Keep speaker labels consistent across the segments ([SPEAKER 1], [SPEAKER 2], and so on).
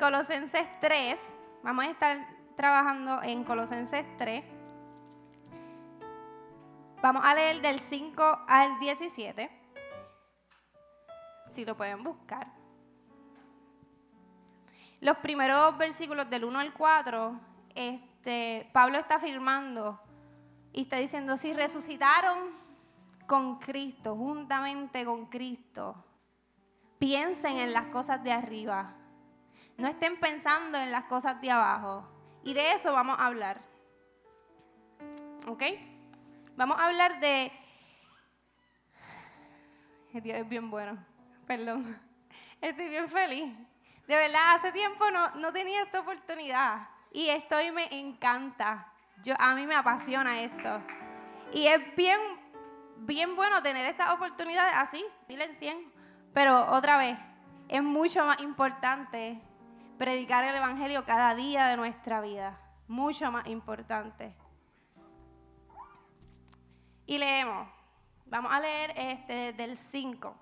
[SPEAKER 1] Colosenses 3. Vamos a estar trabajando en Colosenses 3. Vamos a leer del 5 al 17. Si lo pueden buscar. Los primeros versículos del 1 al 4, este, Pablo está afirmando y está diciendo, si resucitaron con Cristo, juntamente con Cristo, piensen en las cosas de arriba. No estén pensando en las cosas de abajo. Y de eso vamos a hablar. ¿Ok? Vamos a hablar de... Dios es bien bueno. Perdón. Estoy bien feliz. De verdad, hace tiempo no, no tenía esta oportunidad. Y esto me encanta. Yo, a mí me apasiona esto. Y es bien, bien bueno tener esta oportunidad así, dile 100. Pero otra vez, es mucho más importante predicar el Evangelio cada día de nuestra vida. Mucho más importante. Y leemos. Vamos a leer este del 5.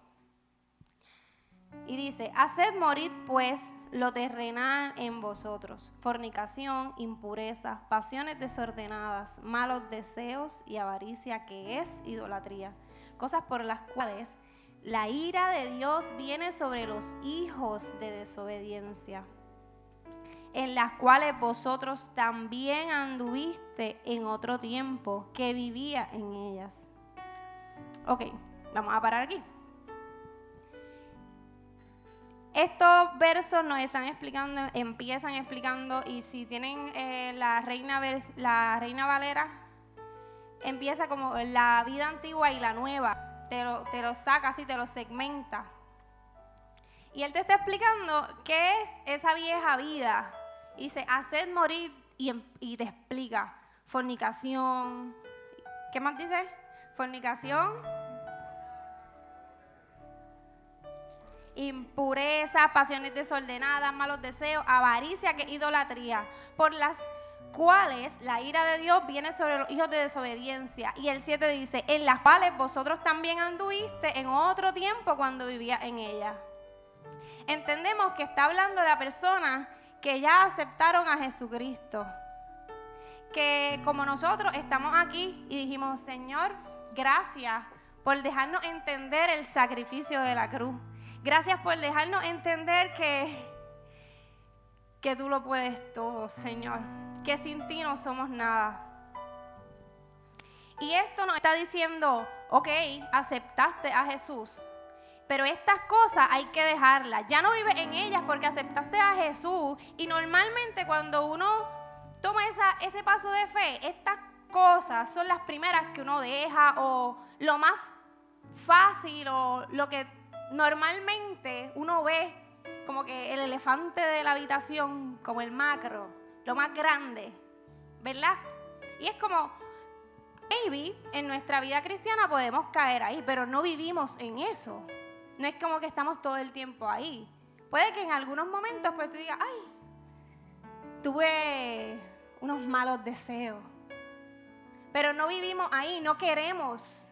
[SPEAKER 1] Y dice, haced morir pues lo terrenal en vosotros, fornicación, impureza, pasiones desordenadas, malos deseos y avaricia que es idolatría, cosas por las cuales la ira de Dios viene sobre los hijos de desobediencia, en las cuales vosotros también anduviste en otro tiempo que vivía en ellas. Ok, vamos a parar aquí. Estos versos nos están explicando, empiezan explicando, y si tienen eh, la, reina, la Reina Valera, empieza como la vida antigua y la nueva. Te lo, te lo saca así, te lo segmenta. Y él te está explicando qué es esa vieja vida. Dice, haced morir y, te explica fornicación. ¿Qué más dice? Fornicación impureza, pasiones desordenadas, malos deseos, avaricia, que idolatría, por las cuales la ira de Dios viene sobre los hijos de desobediencia. Y el 7 dice, en las cuales vosotros también anduviste en otro tiempo cuando vivía en ella. Entendemos que está hablando la persona que ya aceptaron a Jesucristo. Que como nosotros estamos aquí y dijimos, Señor, gracias por dejarnos entender el sacrificio de la cruz. Gracias por dejarnos entender que, que tú lo puedes todo, Señor. Que sin ti no somos nada. Y esto nos está diciendo, ok, aceptaste a Jesús, pero estas cosas hay que dejarlas. Ya no vives en ellas porque aceptaste a Jesús. Y normalmente cuando uno toma ese paso de fe, estas cosas son las primeras que uno deja o lo más fácil o lo que normalmente uno ve como que el elefante de la habitación, como el macro, lo más grande, ¿verdad? Y es como, maybe en nuestra vida cristiana podemos caer ahí, pero no vivimos en eso. No es como que estamos todo el tiempo ahí. Puede que en algunos momentos pues tú digas, ay, tuve unos malos deseos. Pero no vivimos ahí, no queremos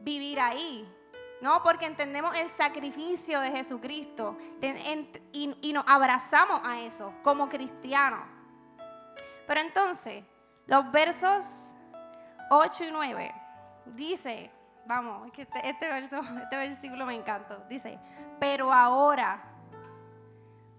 [SPEAKER 1] vivir ahí. ¿no? Porque entendemos el sacrificio de Jesucristo y, nos abrazamos a eso como cristianos. Pero entonces, los versos 8 y 9 dice, vamos, este, este, verso, este versículo me encanta, dice, pero ahora,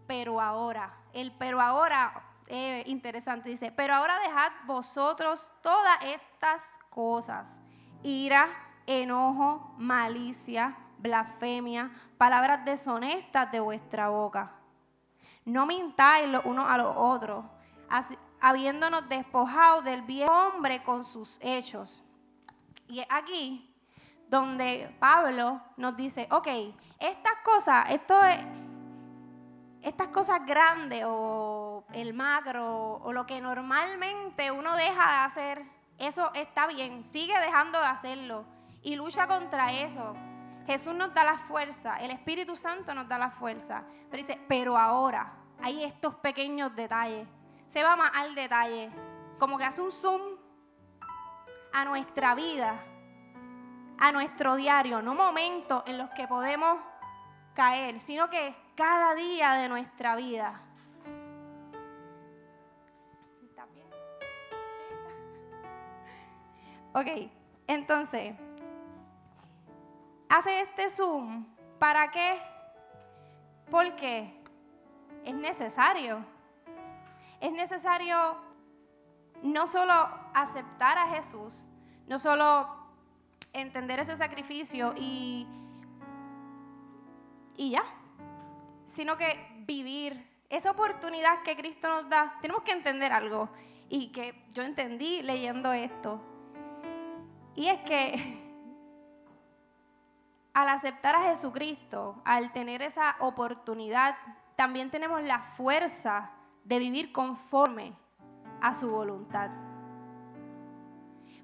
[SPEAKER 1] pero ahora, el pero ahora es interesante, dice, pero ahora dejad vosotros todas estas cosas, ira, enojo, malicia, blasfemia, palabras deshonestas de vuestra boca. No mintáis los unos a los otros, habiéndonos despojado del viejo hombre con sus hechos. Y aquí donde Pablo nos dice, ok, estas cosas, esto es, estas cosas grandes o el macro o lo que normalmente uno deja de hacer, eso está bien, sigue dejando de hacerlo y lucha contra eso. Jesús nos da la fuerza, el Espíritu Santo nos da la fuerza. Pero dice, pero ahora hay estos pequeños detalles. Se va más al detalle, como que hace un zoom a nuestra vida, a nuestro diario, no momentos en los que podemos caer, sino que cada día de nuestra vida. Ok, entonces, hace este zoom, ¿para qué? Porque es necesario. Es necesario no solo aceptar a Jesús, no solo entender ese sacrificio y, y ya, sino que vivir esa oportunidad que Cristo nos da. Tenemos que entender algo y que yo entendí leyendo esto. Y es que al aceptar a Jesucristo, al tener esa oportunidad, también tenemos la fuerza de vivir conforme a su voluntad.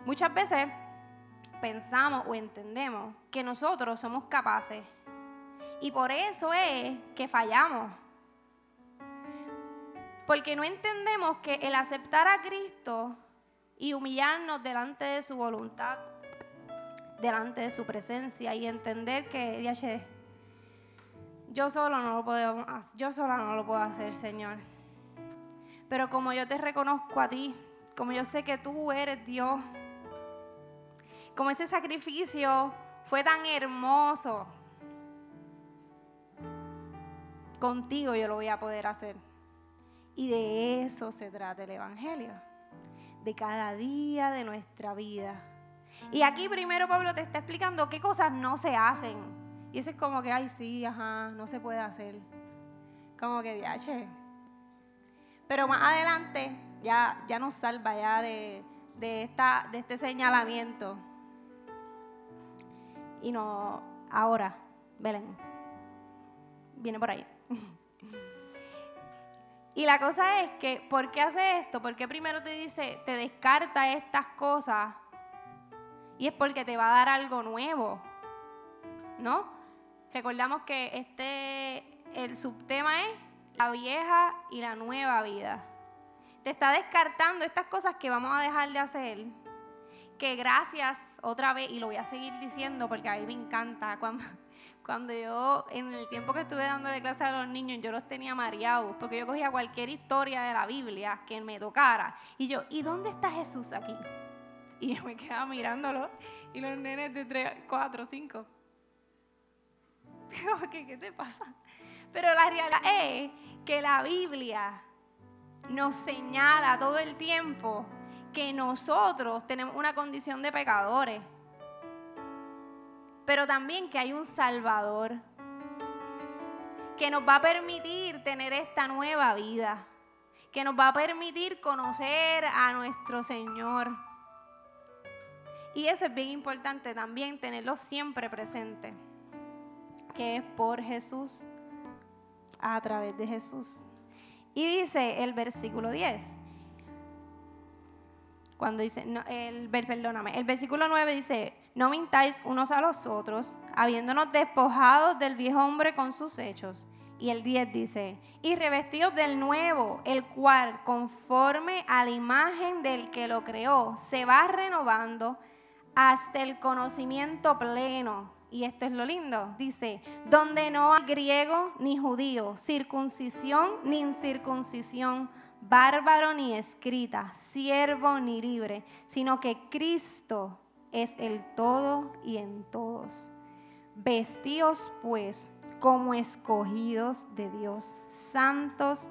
[SPEAKER 1] Muchas veces pensamos o entendemos que nosotros somos capaces y por eso es que fallamos. Porque no entendemos que el aceptar a Cristo y humillarnos delante de su voluntad, delante de su presencia y entender que, yo solo no lo puedo, yo sola no lo puedo hacer, Señor. Pero como yo te reconozco a ti, como yo sé que tú eres Dios, como ese sacrificio fue tan hermoso, contigo yo lo voy a poder hacer. Y de eso se trata el Evangelio de cada día de nuestra vida. Y aquí primero Pablo te está explicando qué cosas no se hacen. Y eso es como que, ay, sí, ajá, no se puede hacer. Como que, diache. Pero más adelante ya, ya nos salva ya de, de, esta, de este señalamiento. Y no, ahora, Belén, viene por ahí. Y la cosa es que, ¿por qué hace esto? Porque primero te dice, te descarta estas cosas? Y es porque te va a dar algo nuevo, ¿no? Recordamos que este, el subtema es la vieja y la nueva vida. Te está descartando estas cosas que vamos a dejar de hacer, que gracias otra vez, y lo voy a seguir diciendo porque a mí me encanta cuando cuando yo, en el tiempo que estuve dándole clase a los niños, yo los tenía mareados, porque yo cogía cualquier historia de la Biblia que me tocara. Y yo, ¿y dónde está Jesús aquí? Y yo me quedaba mirándolo, y los nenes de 3, 4, 5. ¿Qué, ¿Qué te pasa? Pero la realidad es que la Biblia nos señala todo el tiempo que nosotros tenemos una condición de pecadores pero también que hay un Salvador que nos va a permitir tener esta nueva vida, que nos va a permitir conocer a nuestro Señor. Y eso es bien importante también, tenerlo siempre presente, que es por Jesús, a través de Jesús. Y dice el versículo 10, cuando dice, el, perdóname, el versículo 9 dice, no mintáis unos a los otros, habiéndonos despojados del viejo hombre con sus hechos. Y el 10 dice, y revestidos del nuevo, el cual, conforme a la imagen del que lo creó, se va renovando hasta el conocimiento pleno. Y esto es lo lindo, dice, donde no hay griego ni judío, circuncisión ni incircuncisión, bárbaro ni escrita, siervo ni libre, sino que Cristo es el todo y en todos. Vestíos pues como escogidos de Dios, santos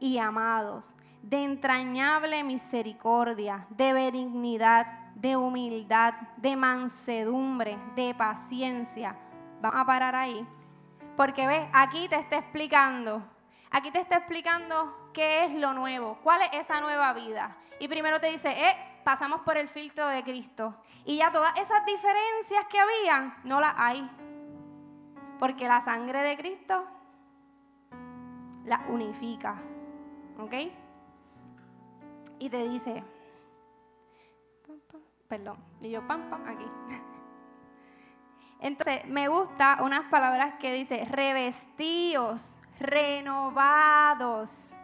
[SPEAKER 1] y amados, de entrañable misericordia, de benignidad, de humildad, de mansedumbre, de paciencia. Vamos a parar ahí. Porque ves, aquí te está explicando, aquí te está explicando qué es lo nuevo, cuál es esa nueva vida. Y primero te dice, eh, pasamos por el filtro de Cristo. Y ya todas esas diferencias que habían, no las hay. Porque la sangre de Cristo las unifica. ¿Ok? Y te dice, perdón, y yo pam, pam, aquí. Entonces, me gusta unas palabras que dice, revestidos, renovados,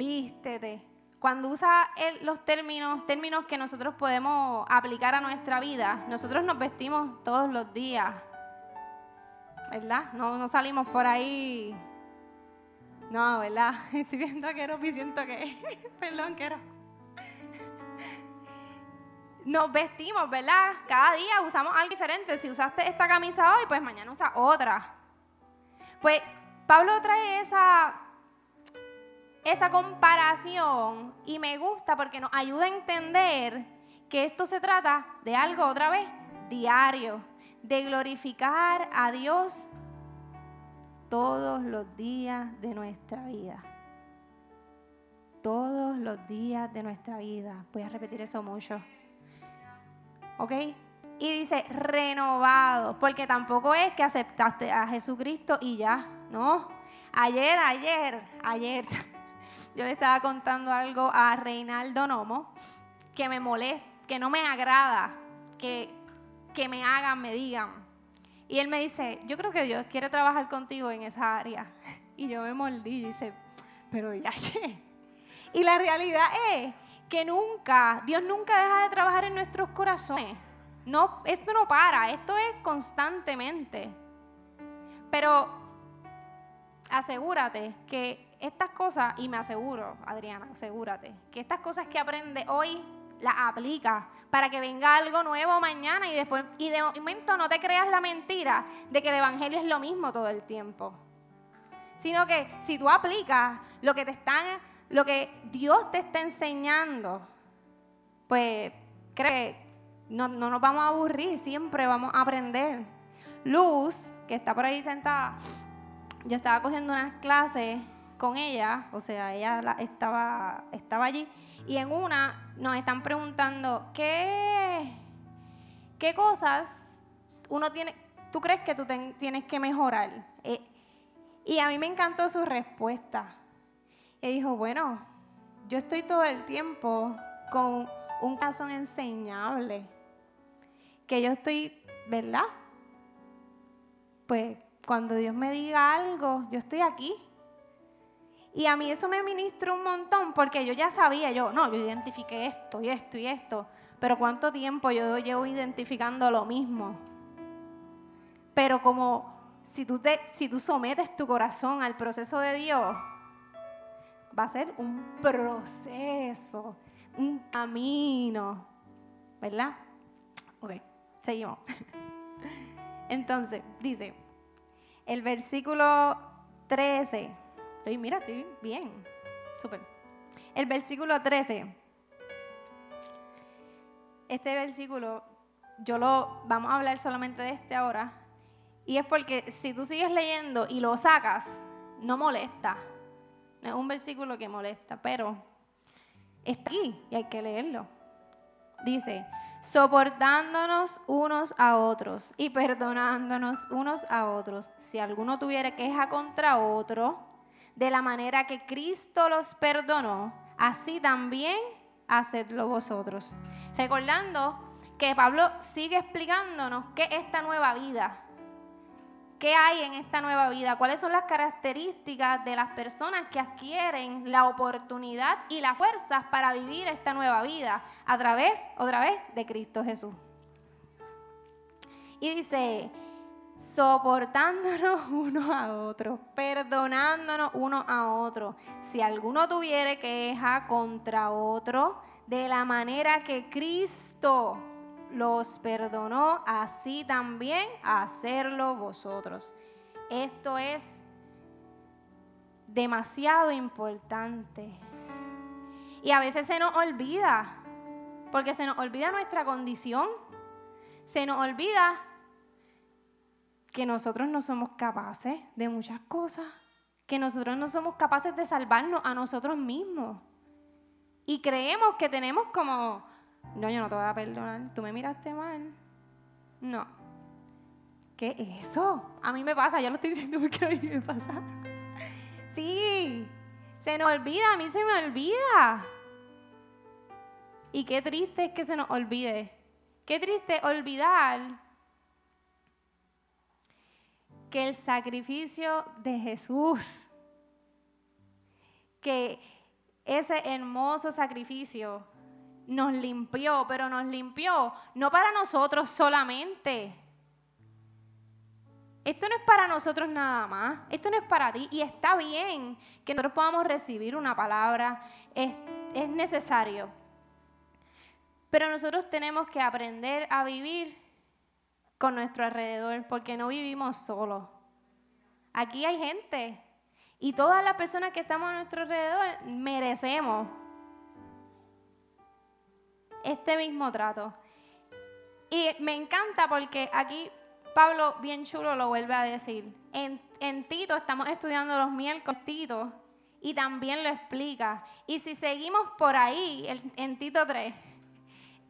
[SPEAKER 1] vístete, cuando usa los términos, términos que nosotros podemos aplicar a nuestra vida, nosotros nos vestimos todos los días, ¿verdad? No, no salimos por ahí. No, ¿verdad? Estoy viendo a Keropi siento que. Perdón, Kero. nos vestimos, ¿verdad? Cada día usamos algo diferente. Si usaste esta camisa hoy, pues mañana usa otra. Pues Pablo trae esa, esa comparación y me gusta porque nos ayuda a entender que esto se trata de algo otra vez diario, de glorificar a Dios todos los días de nuestra vida. Todos los días de nuestra vida. Voy a repetir eso mucho. ¿Ok? Y dice renovado, porque tampoco es que aceptaste a Jesucristo y ya, ¿no? Ayer, ayer, ayer, yo le estaba contando algo a Reinaldo Nomo que me molesta, que no me agrada, que, que me hagan, me digan. Y él me dice, yo creo que Dios quiere trabajar contigo en esa área. Y yo me mordí y dice, pero ya, Y la realidad es que nunca, Dios nunca deja de trabajar en nuestros corazones. No, esto no para, esto es constantemente. Pero asegúrate que estas cosas, y me aseguro, Adriana, asegúrate, que estas cosas que aprende hoy las aplica para que venga algo nuevo mañana y después, y de momento no te creas la mentira de que el Evangelio es lo mismo todo el tiempo. Sino que si tú aplicas lo que te están lo que Dios te está enseñando, pues cree, no, no nos vamos a aburrir, siempre vamos a aprender. Luz, que está por ahí sentada, yo estaba cogiendo unas clases con ella, o sea, ella estaba, estaba allí, y en una nos están preguntando, ¿qué, qué cosas uno tiene, tú crees que tú tienes que mejorar? Eh, y a mí me encantó su respuesta. Y dijo, bueno, yo estoy todo el tiempo con un corazón enseñable, que yo estoy, ¿verdad? Pues cuando Dios me diga algo, yo estoy aquí. Y a mí eso me ministró un montón porque yo ya sabía, yo, no, yo identifiqué esto y esto y esto, pero cuánto tiempo yo llevo identificando lo mismo. Pero como si tú, si tú sometes tu corazón al proceso de Dios, va a ser un proceso, un camino, ¿verdad? Ok, seguimos. Entonces, dice, el versículo 13, estoy, mira, estoy bien, súper. El versículo 13, este versículo, yo lo, vamos a hablar solamente de este ahora, y es porque si tú sigues leyendo y lo sacas, no molesta, es un versículo que molesta, pero está aquí y hay que leerlo. Dice, soportándonos unos a otros y perdonándonos unos a otros. Si alguno tuviera queja contra otro, de la manera que Cristo los perdonó, así también hacedlo vosotros. Recordando que Pablo sigue explicándonos qué es esta nueva vida, ¿Qué hay en esta nueva vida? ¿Cuáles son las características de las personas que adquieren la oportunidad y las fuerzas para vivir esta nueva vida a través, otra vez, de Cristo Jesús? Y dice, soportándonos uno a otro, perdonándonos uno a otro. Si alguno tuviere queja contra otro, de la manera que Cristo los perdonó, así también hacerlo vosotros. Esto es demasiado importante. Y a veces se nos olvida, porque se nos olvida nuestra condición, se nos olvida que nosotros no somos capaces de muchas cosas, que nosotros no somos capaces de salvarnos a nosotros mismos. Y creemos que tenemos como no, yo no te voy a perdonar. Tú me miraste mal. No. ¿Qué es eso? A mí me pasa, yo lo estoy diciendo porque a mí me pasa. Sí, se nos olvida, a mí se me olvida. Y qué triste es que se nos olvide. Qué triste olvidar que el sacrificio de Jesús, que ese hermoso sacrificio nos limpió, pero nos limpió no para nosotros solamente. Esto no es para nosotros nada más, esto no es para ti y está bien que nosotros podamos recibir una palabra, es, es necesario. Pero nosotros tenemos que aprender a vivir con nuestro alrededor, porque no vivimos solos. Aquí hay gente y todas las personas que estamos a nuestro alrededor merecemos este mismo trato. Y me encanta porque aquí Pablo bien chulo lo vuelve a decir. En, Tito estamos estudiando los miércoles Tito y también lo explica. Y si seguimos por ahí, en Tito 3,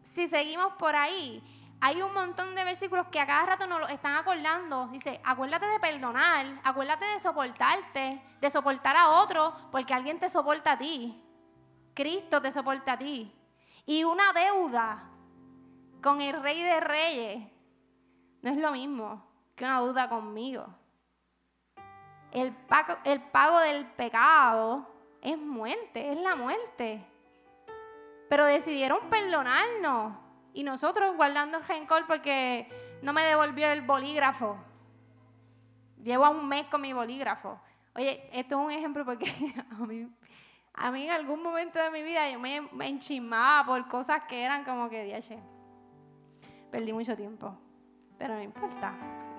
[SPEAKER 1] si seguimos por ahí, hay un montón de versículos que a cada rato nos lo están acordando. Dice, acuérdate de perdonar, acuérdate de soportarte, de soportar a otro, porque alguien te soporta a ti. Cristo te soporta a ti. Y una deuda con el Rey de Reyes no es lo mismo que una deuda conmigo. El pago, el pago del pecado es muerte, es la muerte. Pero decidieron perdonarnos. Y nosotros guardando el rencor porque no me devolvió el bolígrafo. Llevo un mes con mi bolígrafo. Oye, esto es un ejemplo porque a mí, a mí en algún momento de mi vida yo me, me enchimaba por cosas que eran como que, diache, perdí mucho tiempo. Pero no importa.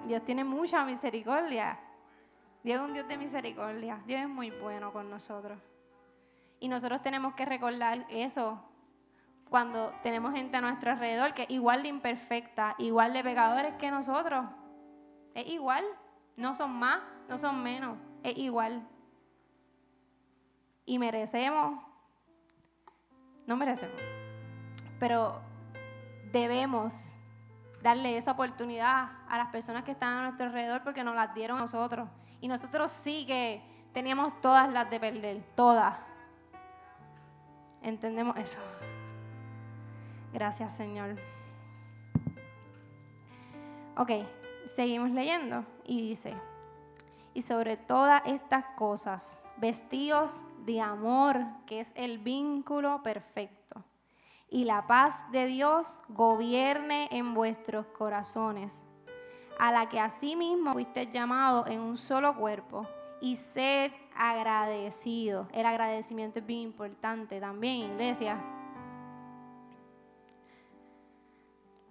[SPEAKER 1] Dios tiene mucha misericordia. Dios es un Dios de misericordia. Dios es muy bueno con nosotros. Y nosotros tenemos que recordar eso cuando tenemos gente a nuestro alrededor que es igual de imperfecta, igual de pecadores que nosotros. Es igual. No son más, no son menos. Es igual. Y merecemos, no merecemos, pero debemos darle esa oportunidad a las personas que están a nuestro alrededor porque nos las dieron a nosotros. Y nosotros sí que teníamos todas las de perder, todas. ¿Entendemos eso? Gracias, Señor. Ok, seguimos leyendo y dice, y sobre todas estas cosas, vestidos de amor, que es el vínculo perfecto, y la paz de Dios gobierne en vuestros corazones, a la que asimismo fuiste llamado en un solo cuerpo, y sed agradecido. El agradecimiento es bien importante también, iglesia.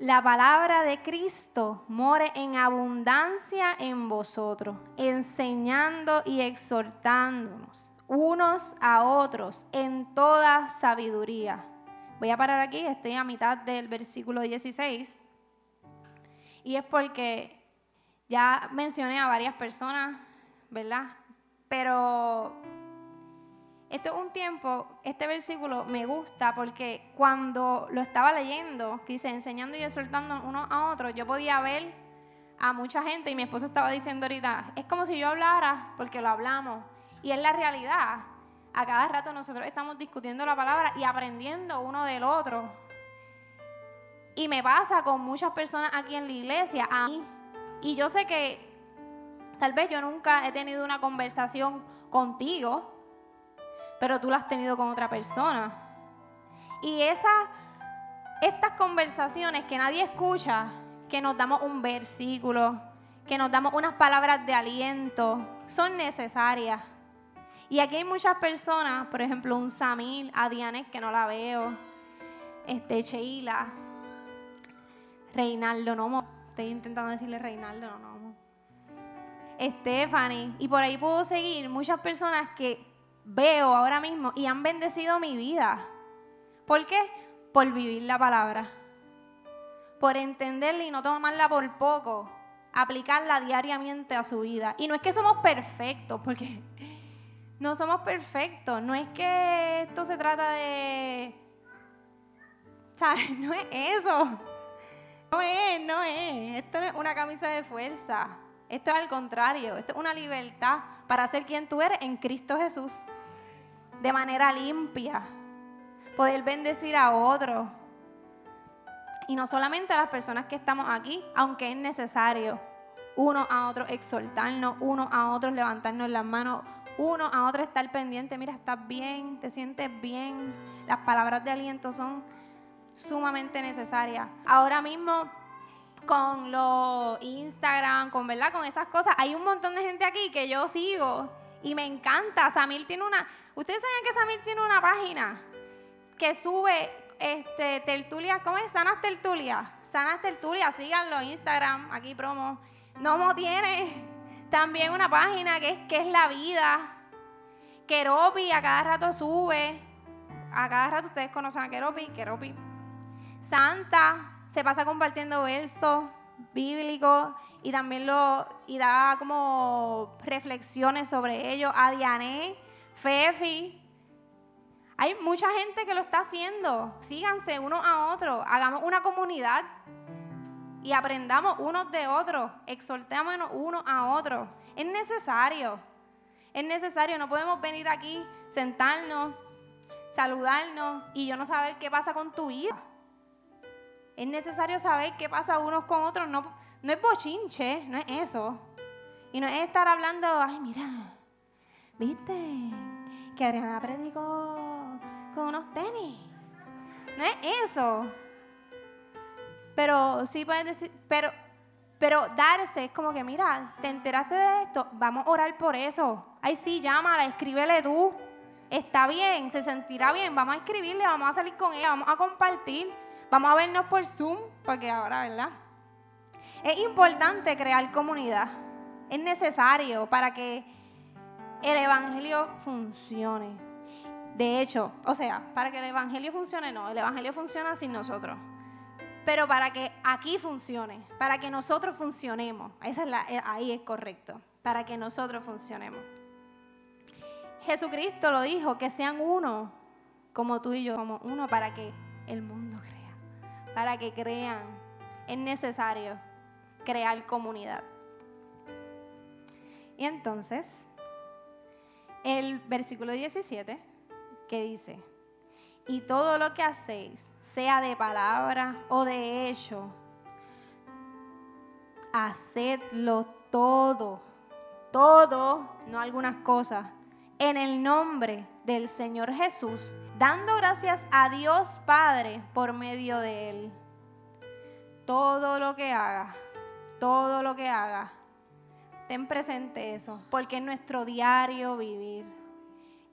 [SPEAKER 1] La palabra de Cristo more en abundancia en vosotros, enseñando y exhortándonos unos a otros en toda sabiduría. Voy a parar aquí, estoy a mitad del versículo 16. Y es porque ya mencioné a varias personas, ¿verdad? Pero este es un tiempo, este versículo me gusta porque cuando lo estaba leyendo, que dice enseñando y exhortando uno a otro, yo podía ver a mucha gente y mi esposo estaba diciendo ahorita, es como si yo hablara porque lo hablamos. Y es la realidad. A cada rato nosotros estamos discutiendo la palabra y aprendiendo uno del otro. Y me pasa con muchas personas aquí en la iglesia, a mí. Y yo sé que tal vez yo nunca he tenido una conversación contigo, pero tú lo has tenido con otra persona. Y esas, estas conversaciones que nadie escucha, que nos damos un versículo, que nos damos unas palabras de aliento, son necesarias. Y aquí hay muchas personas, por ejemplo, un Samil, a Dianes que no la veo, este, Sheila, Reinaldo Nomo, estoy intentando decirle Reinaldo Nomo, Stephanie, y por ahí puedo seguir muchas personas que veo ahora mismo y han bendecido mi vida. ¿Por qué? Por vivir la palabra. Por entenderla y no tomarla por poco. Aplicarla diariamente a su vida. Y no es que somos perfectos, porque no somos perfectos. No es que esto se trata de... ¿Sabes? No es eso. No es, no es. Esto no es una camisa de fuerza. Esto es al contrario. Esto es una libertad para ser quien tú eres en Cristo Jesús de manera limpia, poder bendecir a otros. Y no solamente a las personas que estamos aquí, aunque es necesario uno a otro exhortarnos, uno a otros levantarnos las manos, uno a otro estar pendiente, mira, estás bien, te sientes bien. Las palabras de aliento son sumamente necesarias. Ahora mismo con los Instagram, con verdad, con esas cosas, hay un montón de gente aquí que yo sigo y me encanta. Samir tiene una. Ustedes saben que Samir tiene una página que sube este, tertulias, ¿cómo es? Sanas tertulias. Sanas tertulias, síganlo, Instagram, aquí promo. Nomo tiene también una página que es, que es la vida. Keropi a cada rato sube. A cada rato ustedes conocen a Keropi, Keropi. Santa se pasa compartiendo versos bíblicos y también lo y da como reflexiones sobre ello. A Diané, Fefi, hay mucha gente que lo está haciendo. Síganse uno a otro. Hagamos una comunidad y aprendamos unos de otros. Exhortémonos uno a otro. Es necesario. Es necesario. No podemos venir aquí, sentarnos, saludarnos y yo no saber qué pasa con tu vida. Es necesario saber qué pasa unos con otros. No, no es bochinche, no es eso. Y no es estar hablando, ay, mira, ¿viste? Que Adriana predicó con unos tenis. No es eso. Pero sí puedes decir, pero, pero darse es como que, mira, te enteraste de esto, vamos a orar por eso. Ay, sí, llámala, escríbele tú. Está bien, se sentirá bien, vamos a escribirle, vamos a salir con ella, vamos a compartir, vamos a vernos por Zoom, porque ahora, ¿verdad? Es importante crear comunidad. Es necesario para que el Evangelio funcione. De hecho, o sea, para que el Evangelio funcione, no, el Evangelio funciona sin nosotros. Pero para que aquí funcione, para que nosotros funcionemos, eh, ahí es correcto, para que nosotros funcionemos. Jesucristo lo dijo, que sean uno, como tú y yo, como uno para que el mundo crea, para que crean. Es necesario crear comunidad. Y entonces, el versículo 17 que dice, y todo lo que hacéis, sea de palabra o de hecho, hacedlo todo, todo, no algunas cosas, en el nombre del Señor Jesús, dando gracias a Dios Padre por medio de Él. Todo lo que haga, todo lo que haga, ten presente eso, porque es nuestro diario vivir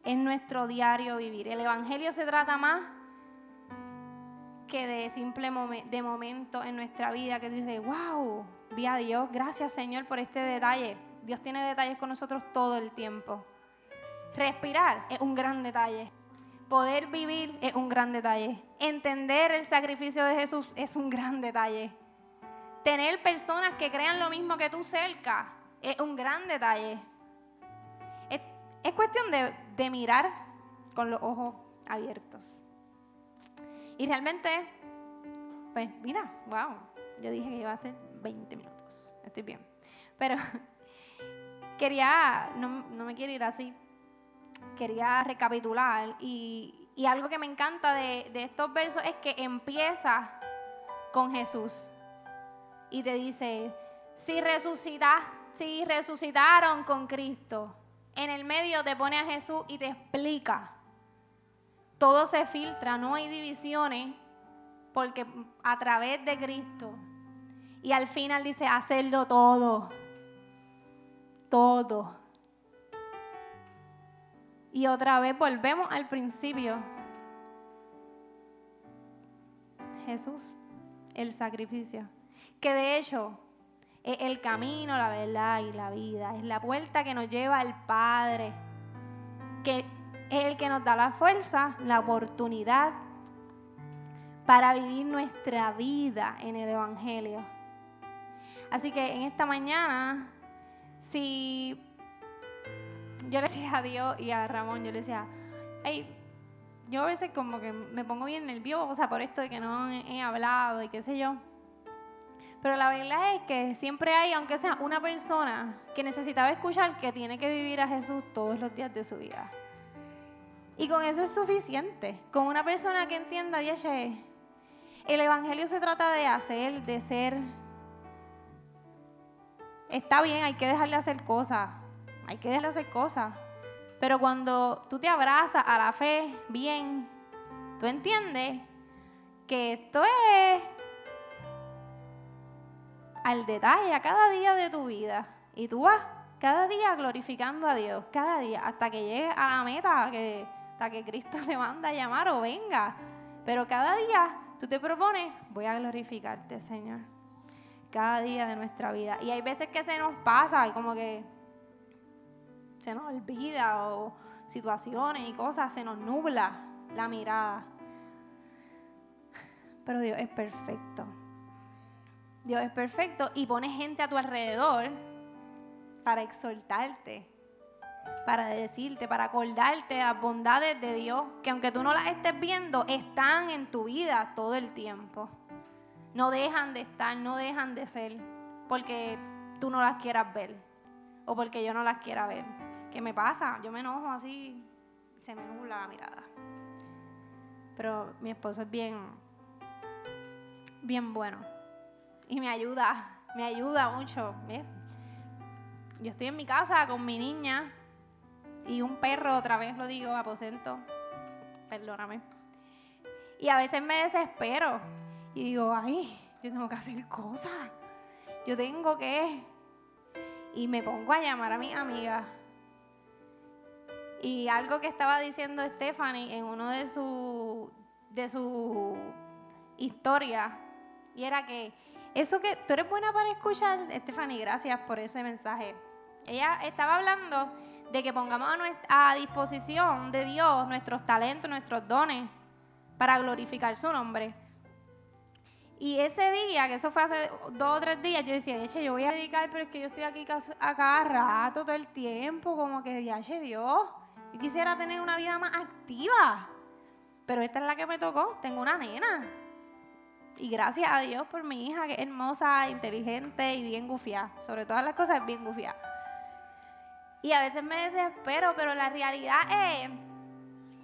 [SPEAKER 1] en nuestro diario vivir. El Evangelio se trata más que de simple de momento en nuestra vida que dice, wow, vi a Dios, gracias Señor por este detalle. Dios tiene detalles con nosotros todo el tiempo. Respirar es un gran detalle. Poder vivir es un gran detalle. Entender el sacrificio de Jesús es un gran detalle. Tener personas que crean lo mismo que tú cerca es un gran detalle. Es cuestión de, mirar con los ojos abiertos. Y realmente, pues mira, wow, yo dije que iba a ser 20 minutos. Estoy bien. Pero quería, no, me quiero ir así, quería recapitular y, algo que me encanta de, estos versos es que empieza con Jesús y te dice, si, resucitas, si resucitaron con Cristo, en el medio te pone a Jesús y te explica. Todo se filtra, no hay divisiones, porque a través de Cristo. Y al final dice, hacerlo todo. Todo. Y otra vez volvemos al principio. Jesús, el sacrificio. Que de hecho es el camino, la verdad y la vida. Es la puerta que nos lleva al Padre, que es el que nos da la fuerza, la oportunidad para vivir nuestra vida en el Evangelio. Así que en esta mañana, si yo le decía a Dios y a Ramón, yo le decía, hey, yo a veces como que me pongo bien nerviosa por esto de que no he hablado y qué sé yo. Pero la verdad es que siempre hay, aunque sea una persona que necesitaba escuchar que tiene que vivir a Jesús todos los días de su vida. Y con eso es suficiente. Con una persona que entienda, Dios, el Evangelio se trata de hacer, de ser. Está bien, hay que dejarle hacer cosas. Hay que dejarle hacer cosas. Pero cuando tú te abrazas a la fe bien, tú entiendes que esto es al detalle a cada día de tu vida. Y tú vas cada día glorificando a Dios, cada día, hasta que llegues a la meta, hasta que Cristo te manda a llamar o venga. Pero cada día tú te propones, voy a glorificarte, Señor. Cada día de nuestra vida. Y hay veces que se nos pasa, como que se nos olvida o situaciones y cosas, se nos nubla la mirada. Pero Dios es perfecto. Dios es perfecto y pone gente a tu alrededor para exhortarte, para decirte, para acordarte las bondades de Dios, que aunque tú no las estés viendo, están en tu vida todo el tiempo. No dejan de estar, no dejan de ser, porque tú no las quieras ver o porque yo no las quiera ver. ¿Qué me pasa? Yo me enojo así, se me nubla la mirada. Pero mi esposo es bien, bien bueno y me ayuda, me ayuda mucho. Yo estoy en mi casa con mi niña y un perro, otra vez lo digo, aposento, perdóname. Y a veces me desespero y digo, ay, yo tengo que hacer cosas, yo tengo que... Y me pongo a llamar a mi amiga. Y algo que estaba diciendo Stephanie en uno de sus de su historias, y era que eso que tú eres buena para escuchar, Stephanie, gracias por ese mensaje. Ella estaba hablando de que pongamos a, disposición de Dios nuestros talentos, nuestros dones, para glorificar su nombre. Y ese día, que eso fue hace dos o tres días, yo decía, eche, yo voy a dedicar, pero es que yo estoy aquí a cada rato, todo el tiempo, como que, ya, Dios, yo quisiera tener una vida más activa. Pero esta es la que me tocó, tengo una nena. Y gracias a Dios por mi hija, que es hermosa, inteligente y bien gufiada. Sobre todas las cosas, bien gufiada. Y a veces me desespero, pero la realidad es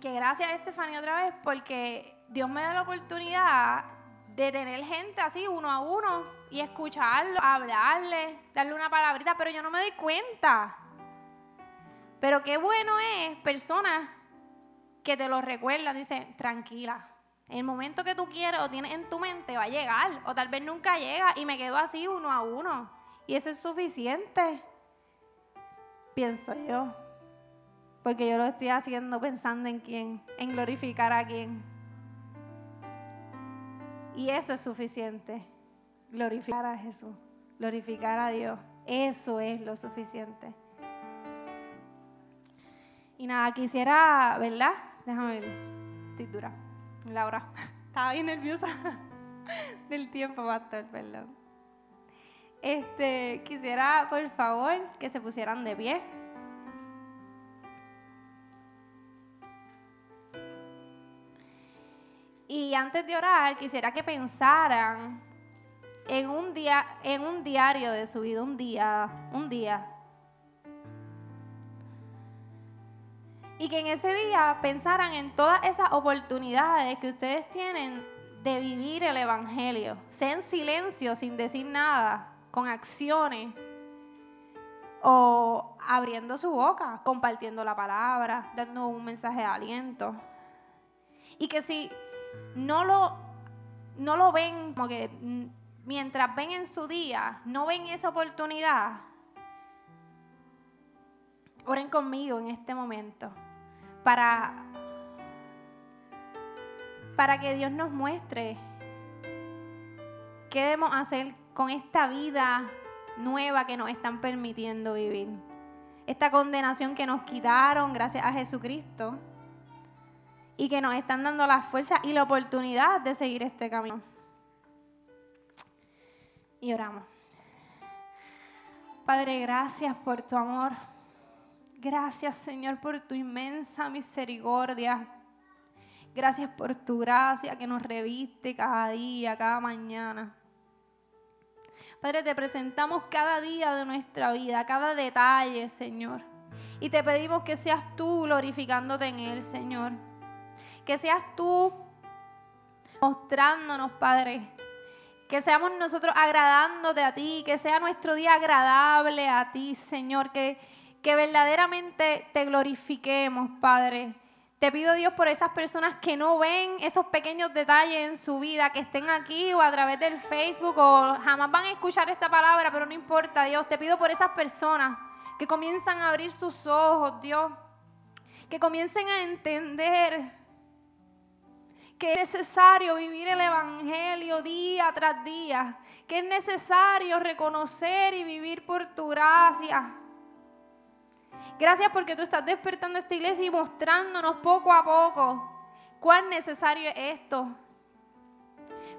[SPEAKER 1] que gracias a Estefanía otra vez, porque Dios me da la oportunidad de tener gente así uno a uno y escucharlo, hablarle, darle una palabrita, pero yo no me doy cuenta. Pero qué bueno es personas que te lo recuerdan, dicen, tranquila, en el momento que tú quieres o tienes en tu mente va a llegar, o tal vez nunca llega y me quedo así uno a uno. Y eso es suficiente, pienso yo. Porque yo lo estoy haciendo pensando en quién, en glorificar a quién. Y eso es suficiente, glorificar a Jesús, glorificar a Dios. Eso es lo suficiente. Y nada, quisiera, ¿verdad? Déjame ver, estoy dura. Laura, estaba bien nerviosa del tiempo, pastor, perdón. Este, quisiera, por favor, que se pusieran de pie. Y antes de orar, quisiera que pensaran en un día, en un diario de su vida, un día, un día y que en ese día pensaran en todas esas oportunidades que ustedes tienen de vivir el Evangelio, sea en silencio, sin decir nada, con acciones, o abriendo su boca, compartiendo la palabra, dando un mensaje de aliento. Y que si no lo, no lo ven, como que mientras ven en su día, no ven esa oportunidad, oren conmigo en este momento para, para que Dios nos muestre qué debemos hacer con esta vida nueva que nos están permitiendo vivir. Esta condenación que nos quitaron gracias a Jesucristo y que nos están dando la fuerza y la oportunidad de seguir este camino. Y oramos. Padre, gracias por tu amor. Gracias Señor por tu inmensa misericordia. Gracias por tu gracia que nos reviste cada día, cada mañana. Padre, te presentamos cada día de nuestra vida, cada detalle, Señor. Y te pedimos que seas tú glorificándote en Él, Señor. Que seas tú mostrándonos, Padre. Que seamos nosotros agradándote a ti, que sea nuestro día agradable a ti, Señor. Que, que verdaderamente te glorifiquemos, Padre. Te pido Dios por esas personas que no ven esos pequeños detalles en su vida, que estén aquí o a través del Facebook o jamás van a escuchar esta palabra, pero no importa, Dios. Te pido por esas personas que comienzan a abrir sus ojos, Dios. Que comiencen a entender que es necesario vivir el Evangelio día tras día, que es necesario reconocer y vivir por tu gracia. Gracias porque tú estás despertando esta iglesia y mostrándonos poco a poco cuán necesario es esto.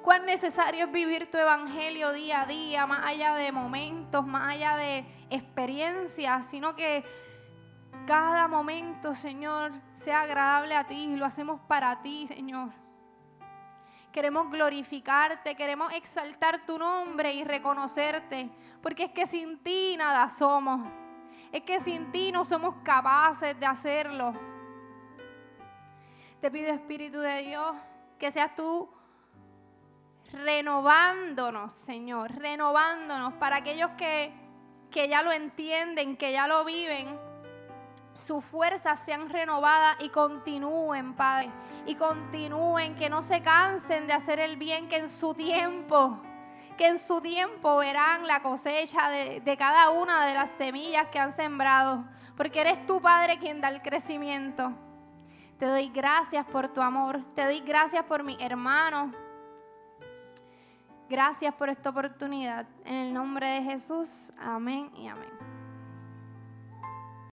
[SPEAKER 1] Cuán necesario es vivir tu evangelio día a día, más allá de momentos, más allá de experiencias, sino que cada momento, Señor, sea agradable a ti. Lo hacemos para ti, Señor. Queremos glorificarte, queremos exaltar tu nombre y reconocerte, porque es que sin ti nada somos. Es que sin ti no somos capaces de hacerlo. Te pido, Espíritu de Dios, que seas tú renovándonos, Señor, renovándonos para aquellos que, que ya lo entienden, que ya lo viven sus fuerzas sean renovadas y continúen, Padre. Y continúen, que no se cansen de hacer el bien, que en su tiempo, que en su tiempo verán la cosecha de, cada una de las semillas que han sembrado. Porque eres tu Padre quien da el crecimiento. Te doy gracias por tu amor. Te doy gracias por mi hermano. Gracias por esta oportunidad. En el nombre de Jesús. Amén y amén.